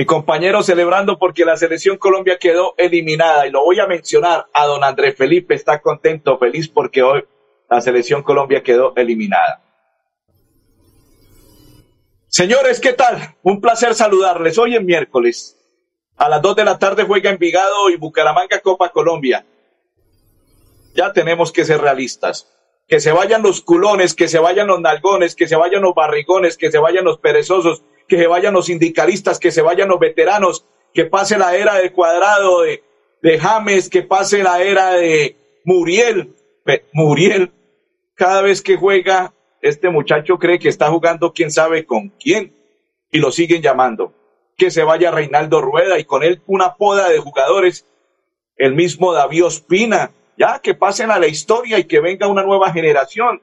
Mi compañero celebrando porque la selección Colombia quedó eliminada y lo voy a mencionar a don Andrés Felipe. Está contento, feliz porque hoy la selección Colombia quedó eliminada. Señores, ¿qué tal? Un placer saludarles. Hoy es miércoles. A las 2 de la tarde juega Envigado y Bucaramanga Copa Colombia. Ya tenemos que ser realistas. Que se vayan los culones, que se vayan los nalgones, que se vayan los barrigones, que se vayan los perezosos, que se vayan los sindicalistas, que se vayan los veteranos, que pase la era de Cuadrado, de, de James, que pase la era de Muriel. Muriel, cada vez que juega, este muchacho cree que está jugando quién sabe con quién y lo siguen llamando. Que se vaya Reinaldo Rueda y con él una poda de jugadores, el mismo David Ospina, ya que pasen a la historia y que venga una nueva generación.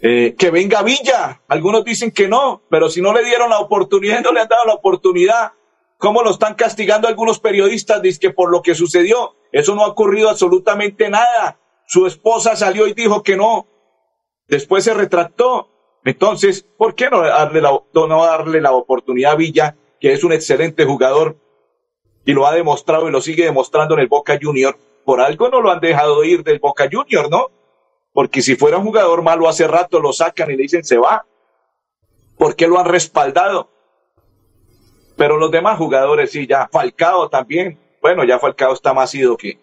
Eh, que venga Villa. Algunos dicen que no, pero si no le dieron la oportunidad, no le han dado la oportunidad. ¿Cómo lo están castigando algunos periodistas? Dice que por lo que sucedió, eso no ha ocurrido absolutamente nada. Su esposa salió y dijo que no. Después se retractó. Entonces, ¿por qué no darle la, no darle la oportunidad a Villa, que es un excelente jugador y lo ha demostrado y lo sigue demostrando en el Boca Junior? Por algo no lo han dejado ir del Boca Junior, ¿no? Porque si fuera un jugador malo hace rato lo sacan y le dicen se va. ¿Por qué lo han respaldado? Pero los demás jugadores sí, ya. Falcao también. Bueno, ya Falcao está más ido que,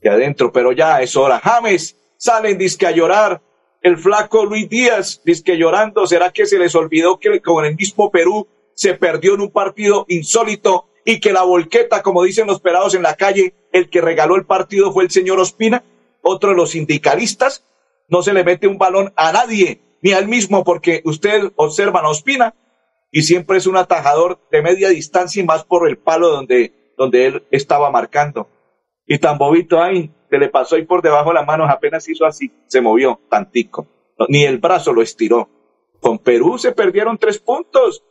que adentro, pero ya es hora. James salen disque a llorar. El flaco Luis Díaz disque llorando. ¿Será que se les olvidó que con el mismo Perú se perdió en un partido insólito y que la volqueta, como dicen los pelados en la calle, el que regaló el partido fue el señor Ospina? Otro de los sindicalistas, no se le mete un balón a nadie, ni al mismo, porque usted observa a Ospina y siempre es un atajador de media distancia y más por el palo donde, donde él estaba marcando. Y tan bobito ahí, se le pasó ahí por debajo de las manos, apenas hizo así, se movió tantico. Ni el brazo lo estiró. Con Perú se perdieron tres puntos.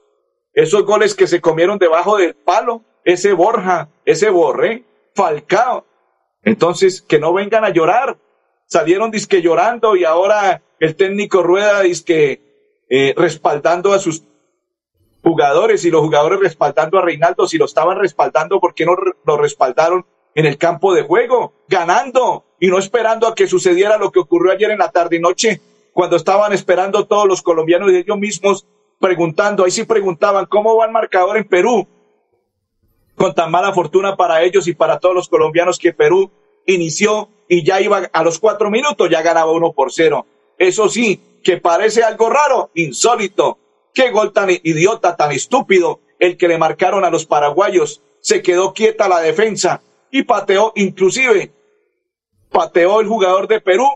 Esos goles que se comieron debajo del palo, ese Borja, ese Borré, Falcao, entonces, que no vengan a llorar. Salieron disque llorando y ahora el técnico Rueda disque eh, respaldando a sus jugadores y los jugadores respaldando a Reinaldo. Si lo estaban respaldando, ¿por qué no lo respaldaron en el campo de juego? Ganando y no esperando a que sucediera lo que ocurrió ayer en la tarde y noche, cuando estaban esperando todos los colombianos y ellos mismos preguntando, ahí sí preguntaban, ¿cómo va el marcador en Perú? Con tan mala fortuna para ellos y para todos los colombianos que Perú inició y ya iba a los cuatro minutos, ya ganaba uno por cero. Eso sí, que parece algo raro, insólito. Qué gol tan idiota, tan estúpido, el que le marcaron a los paraguayos. Se quedó quieta la defensa y pateó, inclusive, pateó el jugador de Perú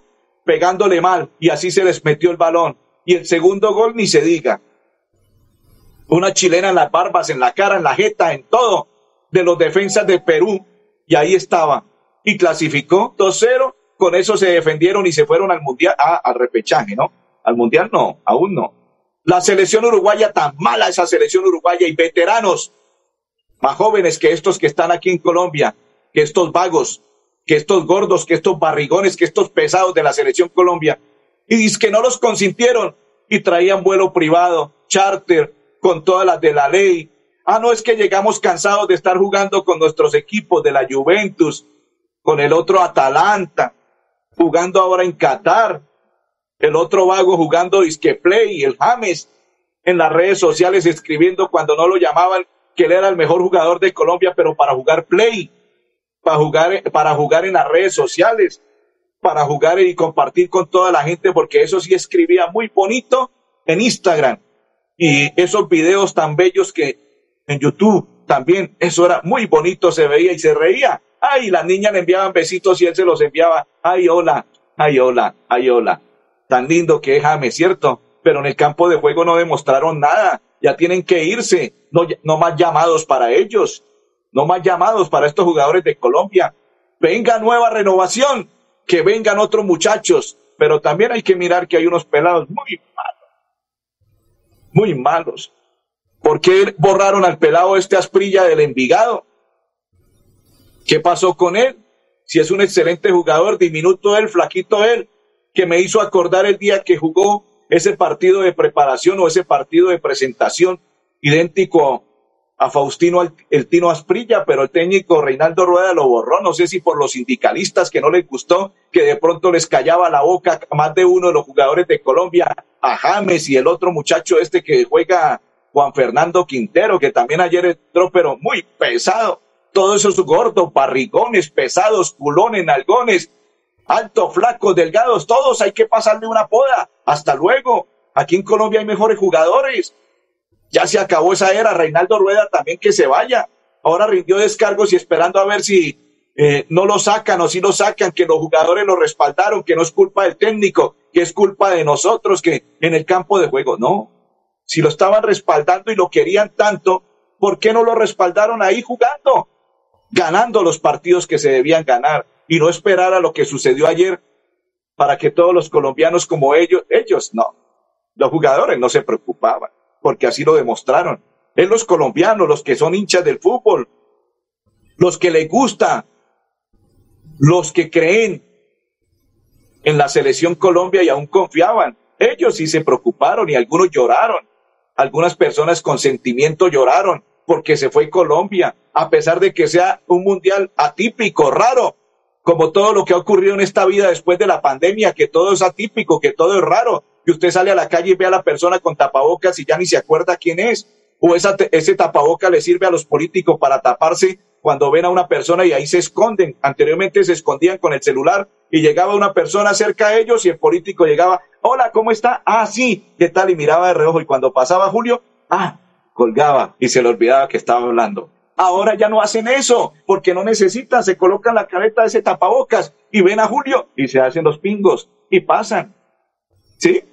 pegándole mal y así se les metió el balón. Y el segundo gol ni se diga. Una chilena en las barbas, en la cara, en la jeta, en todo de los defensas de Perú y ahí estaba. Y clasificó 2-0, con eso se defendieron y se fueron al mundial, ah, al repechaje, ¿no? Al mundial no, aún no. La selección uruguaya, tan mala esa selección uruguaya y veteranos, más jóvenes que estos que están aquí en Colombia, que estos vagos, que estos gordos, que estos barrigones, que estos pesados de la selección Colombia. Y dice que no los consintieron y traían vuelo privado, charter, con todas las de la ley, Ah, no, es que llegamos cansados de estar jugando con nuestros equipos de la Juventus, con el otro Atalanta, jugando ahora en Qatar, el otro vago jugando Disque Play, el James, en las redes sociales escribiendo cuando no lo llamaban que él era el mejor jugador de Colombia, pero para jugar Play, para jugar, para jugar en las redes sociales, para jugar y compartir con toda la gente, porque eso sí escribía muy bonito en Instagram. Y esos videos tan bellos que en YouTube también, eso era muy bonito, se veía y se reía. Ay, las niñas le enviaban besitos y él se los enviaba. Ay, hola, ay, hola, ay, hola. Tan lindo que es ¿cierto? Pero en el campo de juego no demostraron nada. Ya tienen que irse. No, no más llamados para ellos. No más llamados para estos jugadores de Colombia. venga nueva renovación, que vengan otros muchachos, pero también hay que mirar que hay unos pelados muy malos, muy malos. ¿Por qué borraron al pelado este Asprilla del Envigado? ¿Qué pasó con él? Si es un excelente jugador, diminuto él, flaquito él, que me hizo acordar el día que jugó ese partido de preparación o ese partido de presentación idéntico a Faustino el, Tino Asprilla, pero el técnico Reinaldo Rueda lo borró, no sé si por los sindicalistas que no les gustó, que de pronto les callaba la boca a más de uno de los jugadores de Colombia, a James y el otro muchacho este que juega Juan Fernando Quintero, que también ayer entró, pero muy pesado. Todos esos gordos, barrigones, pesados, culones, nalgones, alto, flacos, delgados, todos hay que pasarle una poda. Hasta luego. Aquí en Colombia hay mejores jugadores. Ya se acabó esa era. Reinaldo Rueda también que se vaya. Ahora rindió descargos y esperando a ver si eh, no lo sacan o si lo sacan, que los jugadores lo respaldaron, que no es culpa del técnico, que es culpa de nosotros, que en el campo de juego. No. Si lo estaban respaldando y lo querían tanto, ¿por qué no lo respaldaron ahí jugando? Ganando los partidos que se debían ganar y no esperar a lo que sucedió ayer para que todos los colombianos como ellos, ellos no. Los jugadores no se preocupaban porque así lo demostraron. Es los colombianos, los que son hinchas del fútbol, los que les gusta, los que creen en la selección Colombia y aún confiaban. Ellos sí se preocuparon y algunos lloraron. Algunas personas con sentimiento lloraron porque se fue Colombia, a pesar de que sea un mundial atípico, raro, como todo lo que ha ocurrido en esta vida después de la pandemia, que todo es atípico, que todo es raro, que usted sale a la calle y ve a la persona con tapabocas y ya ni se acuerda quién es, o esa, ese tapaboca le sirve a los políticos para taparse cuando ven a una persona y ahí se esconden. Anteriormente se escondían con el celular y llegaba una persona cerca a ellos y el político llegaba, hola, ¿cómo está? Ah, sí, ¿qué tal? Y miraba de reojo y cuando pasaba Julio, ah, colgaba y se le olvidaba que estaba hablando. Ahora ya no hacen eso porque no necesitan, se colocan la careta de ese tapabocas y ven a Julio y se hacen los pingos y pasan. ¿Sí?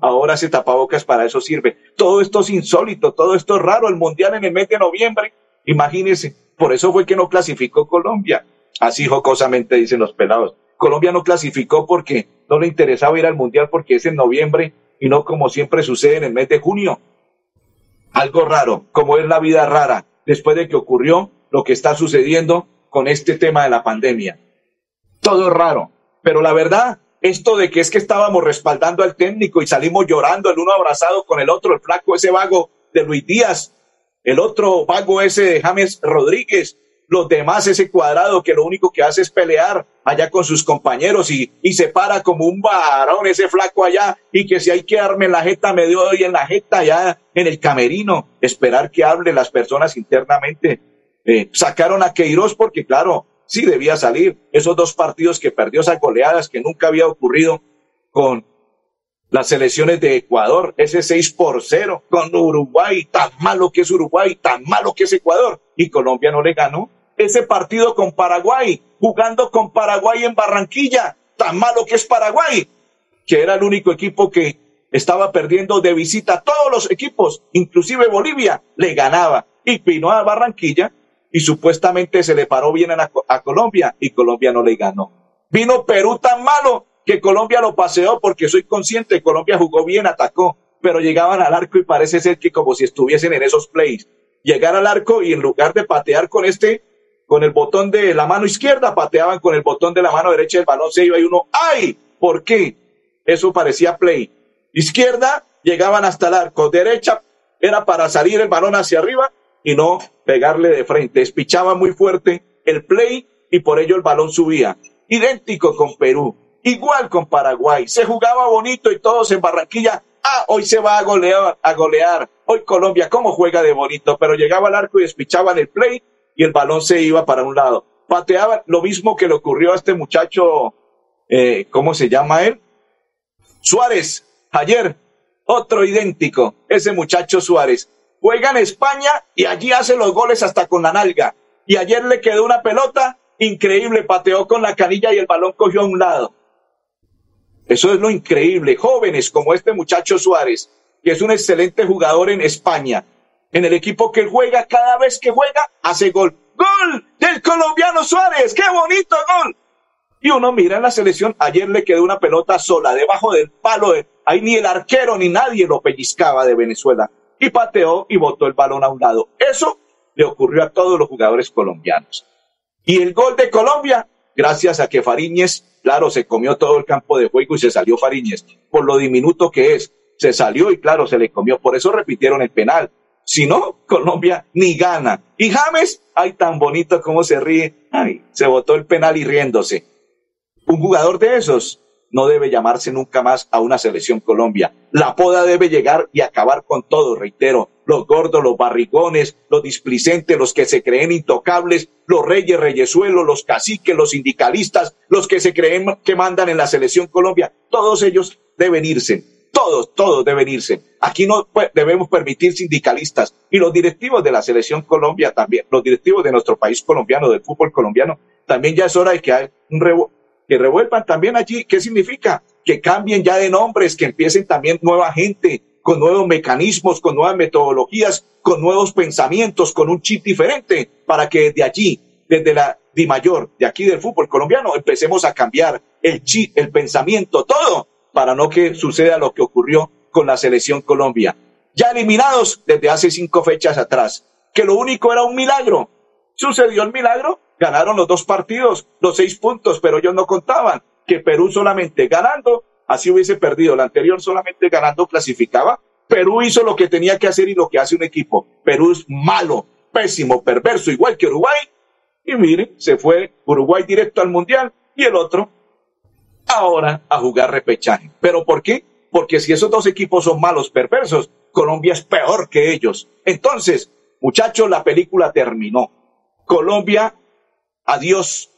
Ahora ese tapabocas para eso sirve. Todo esto es insólito, todo esto es raro. El mundial en el mes de noviembre, imagínense, por eso fue que no clasificó Colombia. Así jocosamente dicen los pelados. Colombia no clasificó porque no le interesaba ir al mundial porque es en noviembre y no como siempre sucede en el mes de junio. Algo raro, como es la vida rara, después de que ocurrió lo que está sucediendo con este tema de la pandemia. Todo raro, pero la verdad, esto de que es que estábamos respaldando al técnico y salimos llorando el uno abrazado con el otro, el flaco ese vago de Luis Díaz, el otro vago ese de James Rodríguez, los demás ese cuadrado que lo único que hace es pelear allá con sus compañeros y, y se para como un varón ese flaco allá y que si hay que darme en la jeta me dio hoy en la jeta allá en el camerino, esperar que hable las personas internamente. Eh, sacaron a Queiroz porque claro, sí debía salir. Esos dos partidos que perdió esas goleadas que nunca había ocurrido con las selecciones de Ecuador, ese 6 por 0 con Uruguay, tan malo que es Uruguay, tan malo que es Ecuador, y Colombia no le ganó. Ese partido con Paraguay, jugando con Paraguay en Barranquilla, tan malo que es Paraguay, que era el único equipo que estaba perdiendo de visita todos los equipos, inclusive Bolivia, le ganaba. Y vino a Barranquilla y supuestamente se le paró bien a, a Colombia y Colombia no le ganó. Vino Perú tan malo que Colombia lo paseó porque soy consciente, Colombia jugó bien, atacó, pero llegaban al arco y parece ser que como si estuviesen en esos plays. Llegar al arco y en lugar de patear con este, con el botón de la mano izquierda, pateaban con el botón de la mano derecha, el balón se iba y uno, ¡ay! ¿Por qué? Eso parecía play. Izquierda, llegaban hasta el arco. Derecha, era para salir el balón hacia arriba y no pegarle de frente. Espichaba muy fuerte el play y por ello el balón subía. Idéntico con Perú. Igual con Paraguay, se jugaba bonito y todos en Barranquilla. Ah, hoy se va a golear, a golear. Hoy Colombia, ¿cómo juega de bonito? Pero llegaba al arco y despichaban el play y el balón se iba para un lado. Pateaban lo mismo que le ocurrió a este muchacho, eh, ¿cómo se llama él? Suárez, ayer, otro idéntico, ese muchacho Suárez. Juega en España y allí hace los goles hasta con la nalga. Y ayer le quedó una pelota increíble, pateó con la canilla y el balón cogió a un lado. Eso es lo increíble. Jóvenes como este muchacho Suárez, que es un excelente jugador en España, en el equipo que juega, cada vez que juega, hace gol. ¡Gol del el colombiano Suárez, qué bonito gol. Y uno mira en la selección, ayer le quedó una pelota sola debajo del palo, de, ahí ni el arquero ni nadie lo pellizcaba de Venezuela. Y pateó y botó el balón a un lado. Eso le ocurrió a todos los jugadores colombianos. Y el gol de Colombia, gracias a que Fariñez, claro, se comió todo el campo de juego y se salió Fariñez, por lo diminuto que es, se salió y claro, se le comió. Por eso repitieron el penal. Si no, Colombia ni gana. Y James, ay, tan bonito como se ríe. Ay, se botó el penal y riéndose. Un jugador de esos no debe llamarse nunca más a una selección Colombia. La poda debe llegar y acabar con todo, reitero. Los gordos, los barrigones, los displicentes, los que se creen intocables, los reyes, reyesuelos, los caciques, los sindicalistas, los que se creen que mandan en la selección Colombia. Todos ellos deben irse. Todos, todos deben irse. Aquí no debemos permitir sindicalistas y los directivos de la selección Colombia también, los directivos de nuestro país colombiano, del fútbol colombiano, también ya es hora de que hay un que revuelvan también allí. ¿Qué significa? Que cambien ya de nombres, que empiecen también nueva gente, con nuevos mecanismos, con nuevas metodologías, con nuevos pensamientos, con un chip diferente, para que desde allí, desde la Di Mayor, de aquí del fútbol colombiano, empecemos a cambiar el chip, el pensamiento, todo, para no que suceda lo que ocurrió con la selección Colombia. Ya eliminados desde hace cinco fechas atrás, que lo único era un milagro. ¿Sucedió el milagro? Ganaron los dos partidos, los seis puntos, pero ellos no contaban que Perú solamente ganando, así hubiese perdido. La anterior solamente ganando clasificaba. Perú hizo lo que tenía que hacer y lo que hace un equipo. Perú es malo, pésimo, perverso, igual que Uruguay. Y miren, se fue Uruguay directo al Mundial y el otro ahora a jugar repechaje. ¿Pero por qué? Porque si esos dos equipos son malos, perversos, Colombia es peor que ellos. Entonces, muchachos, la película terminó. Colombia adiós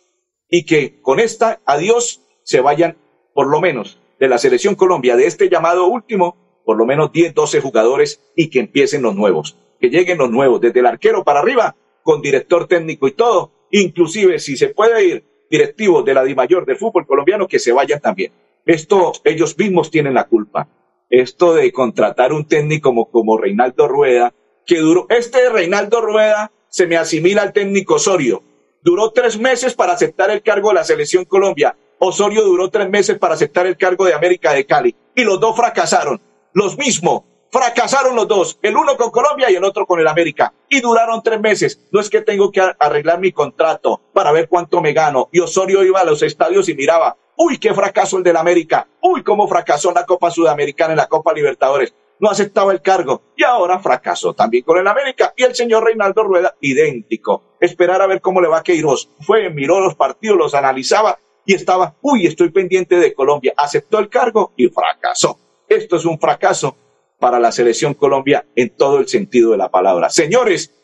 y que con esta adiós se vayan por lo menos de la selección Colombia, de este llamado último, por lo menos 10, 12 jugadores y que empiecen los nuevos, que lleguen los nuevos, desde el arquero para arriba, con director técnico y todo, inclusive si se puede ir directivo de la DIMAYOR del fútbol colombiano, que se vayan también. Esto ellos mismos tienen la culpa. Esto de contratar un técnico como, como Reinaldo Rueda, que duró, este Reinaldo Rueda se me asimila al técnico Osorio, duró tres meses para aceptar el cargo de la selección Colombia. Osorio duró tres meses para aceptar el cargo de América de Cali. Y los dos fracasaron. Los mismos. Fracasaron los dos. El uno con Colombia y el otro con el América. Y duraron tres meses. No es que tengo que arreglar mi contrato para ver cuánto me gano. Y Osorio iba a los estadios y miraba. Uy, qué fracaso el del América. Uy, cómo fracasó en la Copa Sudamericana, en la Copa Libertadores no aceptaba el cargo y ahora fracasó también con el América. Y el señor Reinaldo Rueda, idéntico. Esperar a ver cómo le va a Queiroz. Fue, miró los partidos, los analizaba y estaba, uy, estoy pendiente de Colombia. Aceptó el cargo y fracasó. Esto es un fracaso para la selección Colombia en todo el sentido de la palabra. Señores,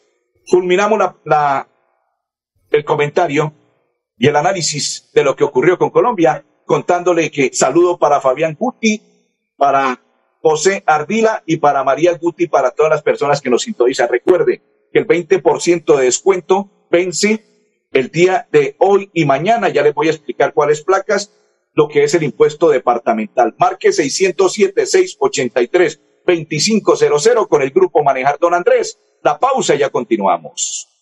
culminamos la, el comentario y el análisis de lo que ocurrió con Colombia, contándole que saludo para Fabián Guti, para José Ardila y para María Guti, para todas las personas que nos sintonizan. Recuerde que el 20% de descuento vence el día de hoy y mañana. Ya les voy a explicar cuáles placas, lo que es el impuesto departamental. Marque 607-683-2500 con el grupo Manejar Don Andrés. La pausa y ya continuamos.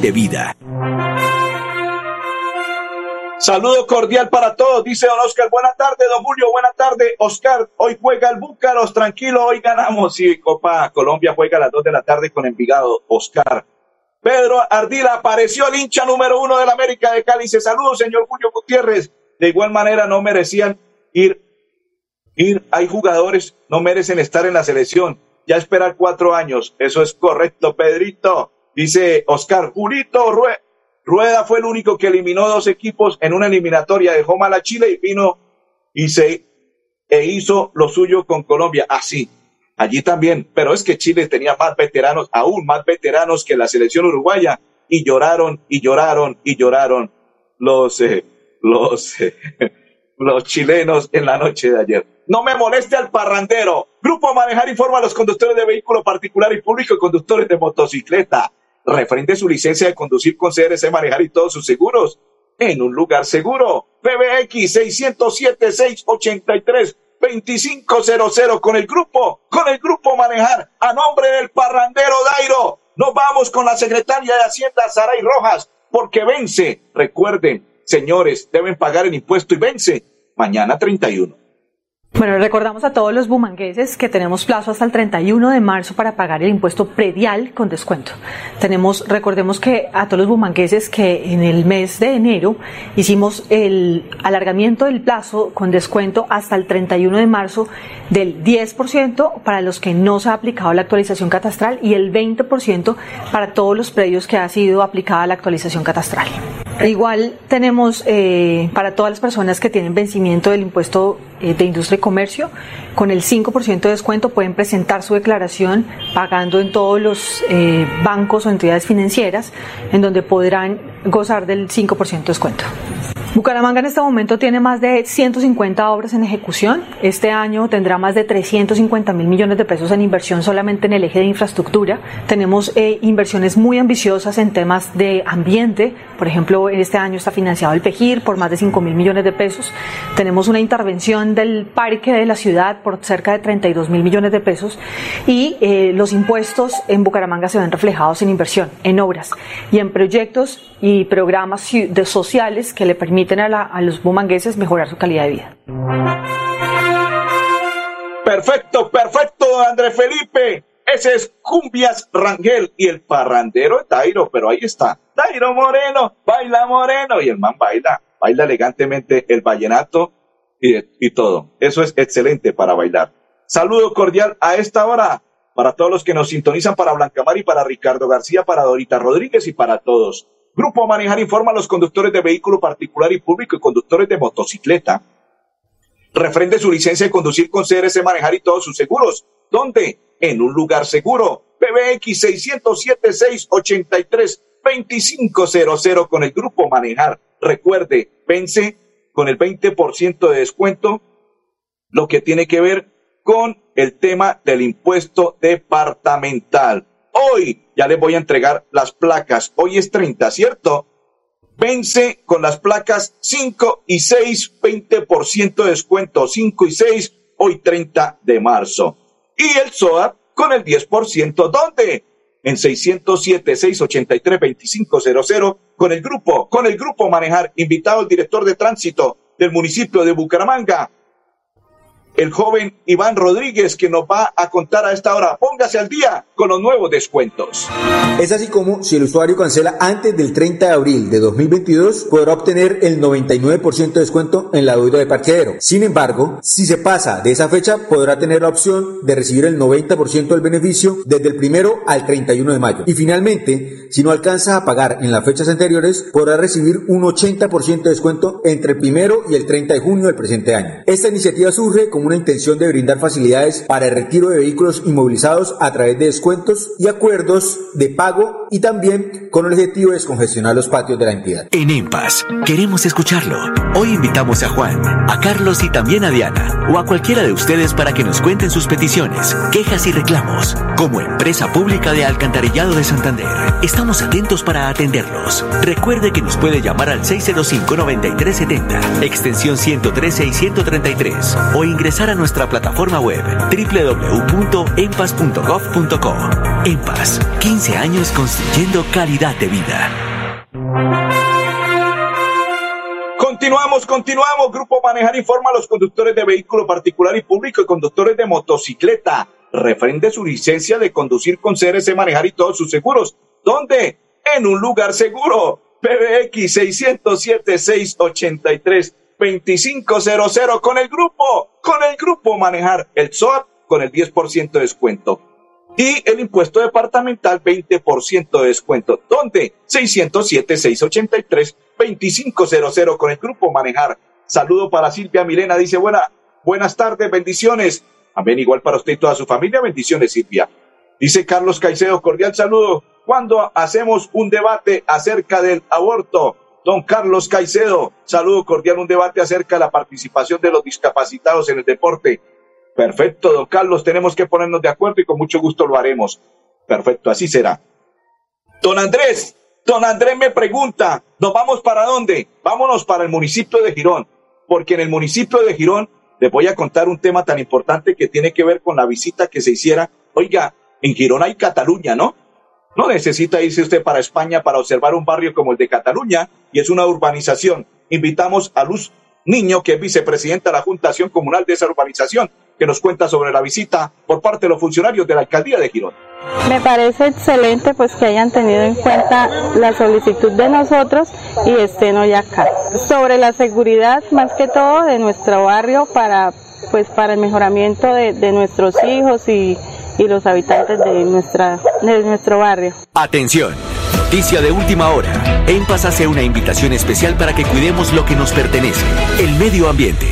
de vida. Saludo cordial para todos, dice don Oscar. Buena tarde, don Julio. Buena tarde, Oscar. Hoy juega el Búcaros, tranquilo, hoy ganamos. Sí, Copa Colombia juega a las 2 de la tarde con Envigado, Oscar. Pedro Ardila apareció el hincha número uno de la América de Cali. Se saludo, señor Julio Gutiérrez. De igual manera, no merecían ir. Ir, hay jugadores, no merecen estar en la selección. Ya esperar cuatro años. Eso es correcto, Pedrito. Dice Oscar, Julito Rue Rueda fue el único que eliminó dos equipos en una eliminatoria, dejó mal a Chile y vino y se e hizo lo suyo con Colombia. Así, allí también, pero es que Chile tenía más veteranos, aún más veteranos que la selección uruguaya, y lloraron y lloraron y lloraron los, eh, los, eh, los chilenos en la noche de ayer. No me moleste al parrandero. Grupo Manejar informa a los conductores de vehículo particular y público y conductores de motocicleta. Referente su licencia de conducir con CRC Manejar y todos sus seguros en un lugar seguro. PBX 607-683-2500 con el grupo, con el grupo Manejar a nombre del parrandero Dairo. Nos vamos con la secretaria de Hacienda Saray Rojas porque vence. Recuerden, señores, deben pagar el impuesto y vence mañana 31. Bueno, recordamos a todos los bumangueses que tenemos plazo hasta el 31 de marzo para pagar el impuesto predial con descuento. Tenemos, recordemos que a todos los bumangueses que en el mes de enero hicimos el alargamiento del plazo con descuento hasta el 31 de marzo del 10% para los que no se ha aplicado la actualización catastral y el 20% para todos los predios que ha sido aplicada la actualización catastral. Igual tenemos eh, para todas las personas que tienen vencimiento del impuesto eh, de industria comercio, con el 5% de descuento pueden presentar su declaración pagando en todos los eh, bancos o entidades financieras, en donde podrán gozar del 5% de descuento. Bucaramanga en este momento tiene más de 150 obras en ejecución. Este año tendrá más de 350 mil millones de pesos en inversión solamente en el eje de infraestructura. Tenemos eh, inversiones muy ambiciosas en temas de ambiente. Por ejemplo, este año está financiado el PEGIR por más de 5 mil millones de pesos. Tenemos una intervención del parque de la ciudad por cerca de 32 mil millones de pesos. Y eh, los impuestos en Bucaramanga se ven reflejados en inversión, en obras y en proyectos y programas de sociales que le permiten permiten a, los bumangueses mejorar su calidad de vida. Perfecto, perfecto, André Felipe. Ese es Cumbias Rangel y el parrandero de Tairo, pero ahí está. Tairo Moreno, baila Moreno y el man baila, baila elegantemente el vallenato y, y todo. Eso es excelente para bailar. Saludo cordial a esta hora para todos los que nos sintonizan, para Blancamar y para Ricardo García, para Dorita Rodríguez y para todos. Grupo Manejar informa a los conductores de vehículo particular y público y conductores de motocicleta. Refrende su licencia de conducir con CRC Manejar y todos sus seguros. ¿Dónde? En un lugar seguro. PBX 607-683-2500 con el Grupo Manejar. Recuerde, pense con el 20% de descuento lo que tiene que ver con el tema del impuesto departamental. Hoy ya les voy a entregar las placas. Hoy es 30, ¿cierto? Vence con las placas 5 y 6, 20% de descuento. 5 y 6, hoy 30 de marzo. Y el SOAP con el 10%. ¿Dónde? En 607-683-2500 con el grupo, con el grupo Manejar, invitado el director de tránsito del municipio de Bucaramanga, el joven Iván Rodríguez que nos va a contar a esta hora. Póngase al día con los nuevos descuentos. Es así como si el usuario cancela antes del 30 de abril de 2022 podrá obtener el 99% de descuento en la deuda de parqueadero. Sin embargo, si se pasa de esa fecha podrá tener la opción de recibir el 90% del beneficio desde el primero al 31 de mayo. Y finalmente, si no alcanza a pagar en las fechas anteriores, podrá recibir un 80% de descuento entre el primero y el 30 de junio del presente año. Esta iniciativa surge como una intención de brindar facilidades para el retiro de vehículos inmovilizados a través de descuentos y acuerdos de pago y también con el objetivo de descongestionar los patios de la entidad. En EMPAS queremos escucharlo. Hoy invitamos a Juan, a Carlos y también a Diana o a cualquiera de ustedes para que nos cuenten sus peticiones, quejas y reclamos. Como empresa pública de Alcantarillado de Santander, estamos atentos para atenderlos. Recuerde que nos puede llamar al 605-9370, extensión 113 y 133 o ingresar a nuestra plataforma web www.empas.gov.co. Empas, 15 años construyendo calidad de vida. Continuamos, continuamos. Grupo Manejar informa a los conductores de vehículo particular y público y conductores de motocicleta. Refrende su licencia de conducir con CRC Manejar y todos sus seguros. ¿Dónde? En un lugar seguro. PBX 607 683 2500 con el grupo, con el grupo manejar el SOAP con el 10% de descuento. Y el impuesto departamental 20% de descuento. ¿Dónde? 607-683-2500 con el grupo manejar. Saludo para Silvia Milena, dice buena, buenas tardes, bendiciones. Amén, igual para usted y toda su familia, bendiciones Silvia. Dice Carlos Caicedo, cordial saludo. ¿Cuándo hacemos un debate acerca del aborto? Don Carlos Caicedo, saludo cordial, un debate acerca de la participación de los discapacitados en el deporte. Perfecto, don Carlos, tenemos que ponernos de acuerdo y con mucho gusto lo haremos. Perfecto, así será. Don Andrés, don Andrés me pregunta, ¿nos vamos para dónde? Vámonos para el municipio de Girón, porque en el municipio de Girón les voy a contar un tema tan importante que tiene que ver con la visita que se hiciera. Oiga, en Girón hay Cataluña, ¿no? No necesita irse usted para España para observar un barrio como el de Cataluña y es una urbanización. Invitamos a Luz Niño, que es vicepresidenta de la Juntación Comunal de esa urbanización, que nos cuenta sobre la visita por parte de los funcionarios de la alcaldía de Girón. Me parece excelente pues que hayan tenido en cuenta la solicitud de nosotros y estén hoy acá. Sobre la seguridad más que todo de nuestro barrio para pues para el mejoramiento de, de nuestros hijos y, y los habitantes de, nuestra, de nuestro barrio. Atención. Noticia de última hora. En Paz hace una invitación especial para que cuidemos lo que nos pertenece, el medio ambiente.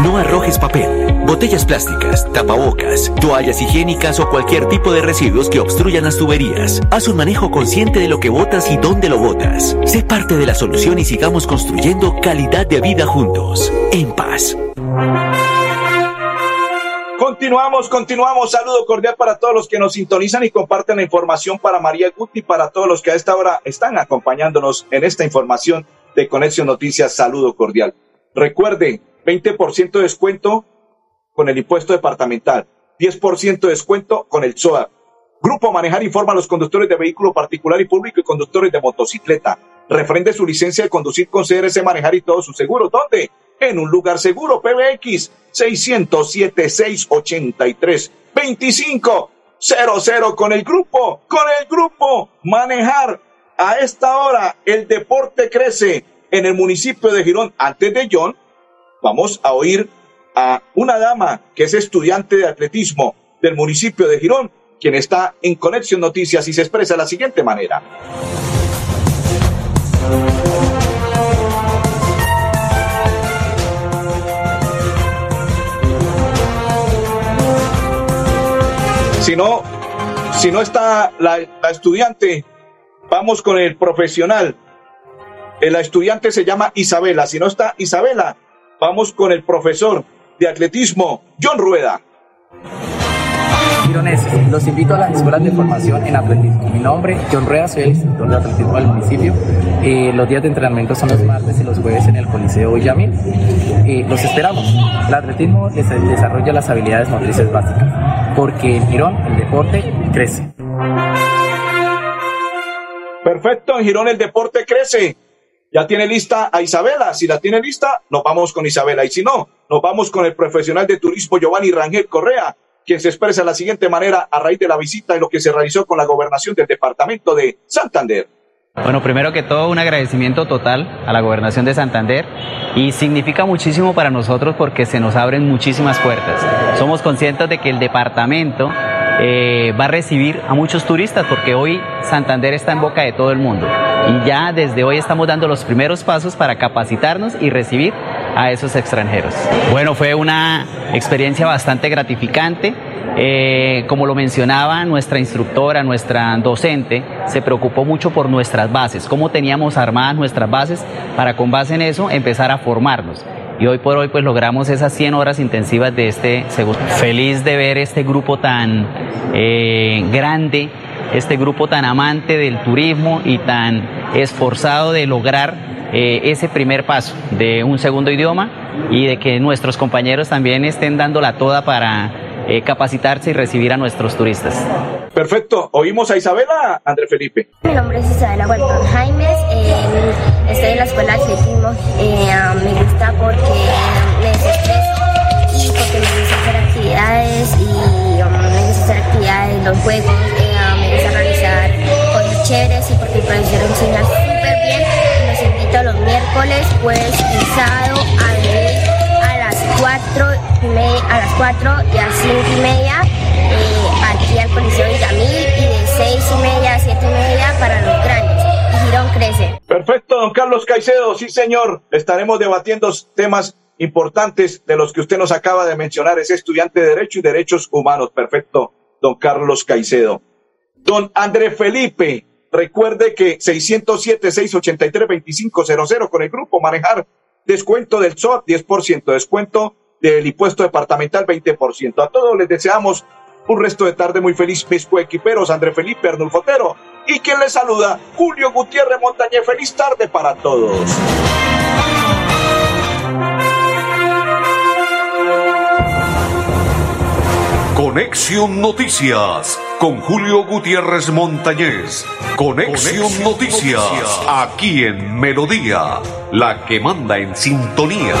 No arrojes papel, botellas plásticas, tapabocas, toallas higiénicas o cualquier tipo de residuos que obstruyan las tuberías. Haz un manejo consciente de lo que botas y dónde lo botas. Sé parte de la solución y sigamos construyendo calidad de vida juntos. En paz. Continuamos, continuamos. Saludo cordial para todos los que nos sintonizan y comparten la información para María Guti, para todos los que a esta hora están acompañándonos en esta información de Conexión Noticias. Saludo cordial. Recuerde, 20% de descuento con el impuesto departamental, 10% de descuento con el SOA. Grupo Manejar informa a los conductores de vehículo particular y público y conductores de motocicleta. Refrende su licencia de conducir con CRC Manejar y todo su seguro. ¿Dónde? En un lugar seguro. PBX 607-683-2500 con el grupo, con el grupo. Manejar. A esta hora el deporte crece en el municipio de Girón. Antes de John, vamos a oír a una dama que es estudiante de atletismo del municipio de Girón, quien está en Conexión Noticias y se expresa de la siguiente manera. Si no, si no está la, estudiante, vamos con el profesional. Eh, La estudiante se llama Isabela. Si no está Isabela, vamos con el profesor de atletismo, John Rueda. Gironeses, los invito a las escuelas de formación en atletismo. Mi nombre, John Rueda, soy el instructor de atletismo del municipio. Eh, los días de entrenamiento son los martes y los jueves en el Coliseo Villamil. Eh, los esperamos. El atletismo les- desarrolla las habilidades motrices básicas, porque en Girón el deporte crece. Perfecto, en Girón el deporte crece. Ya tiene lista a Isabela. Si la tiene lista, nos vamos con Isabela. Y si no, nos vamos con el profesional de turismo Giovanni Rangel Correa, quien se expresa de la siguiente manera a raíz de la visita y lo que se realizó con la gobernación del departamento de Santander. Bueno, primero que todo, un agradecimiento total a la Gobernación de Santander y significa muchísimo para nosotros porque se nos abren muchísimas puertas. Somos conscientes de que el departamento eh, va a recibir a muchos turistas porque hoy Santander está en boca de todo el mundo y ya desde hoy estamos dando los primeros pasos para capacitarnos y recibir a esos extranjeros. Bueno, fue una experiencia bastante gratificante. Eh, como lo mencionaba nuestra instructora, nuestra docente, se preocupó mucho por nuestras bases, cómo teníamos armadas nuestras bases para con base en eso empezar a formarnos. Y hoy por hoy pues logramos esas 100 horas intensivas de este segundo. Feliz de ver este grupo tan eh, grande, este grupo tan amante del turismo y tan esforzado de lograr eh, ese primer paso de un segundo idioma y de que nuestros compañeros también estén dándola toda para eh, capacitarse y recibir a nuestros turistas. Perfecto. Oímos a Isabela, André Felipe. Mi nombre es Isabela Guantón Jaimes, eh, estoy en la escuela de atletismo, eh, me gusta porque me desestreso y porque me gusta hacer actividades y um, me gusta hacer actividades, los juegos, eh, me gusta realizar cosas chéveres y porque el profesor enseña súper bien los invito los miércoles, jueves y sábado a a las 4 y media, a las 4 y a las 5 y media eh, aquí al Coliseo Villamil y de 6 y media a 7 y media para los grandes. Y Girón crece. Perfecto, don Carlos Caicedo. Sí, señor. Estaremos debatiendo temas importantes de los que usted nos acaba de mencionar. Es estudiante de Derecho y Derechos Humanos. Perfecto. don Carlos Caicedo. Don André Felipe, recuerde que 607-683-2500 con el grupo Manejar, descuento del SOT 10%, descuento del impuesto departamental 20%. A todos les deseamos un resto de tarde muy feliz, mis coequiperos, André Felipe Arnulfotero. Y quien les saluda, Julio Gutiérrez Montañez. Feliz tarde para todos. Conexión Noticias con Julio Gutiérrez Montañez. Conexión, Noticias, aquí en Melodía, la que manda en sintonía.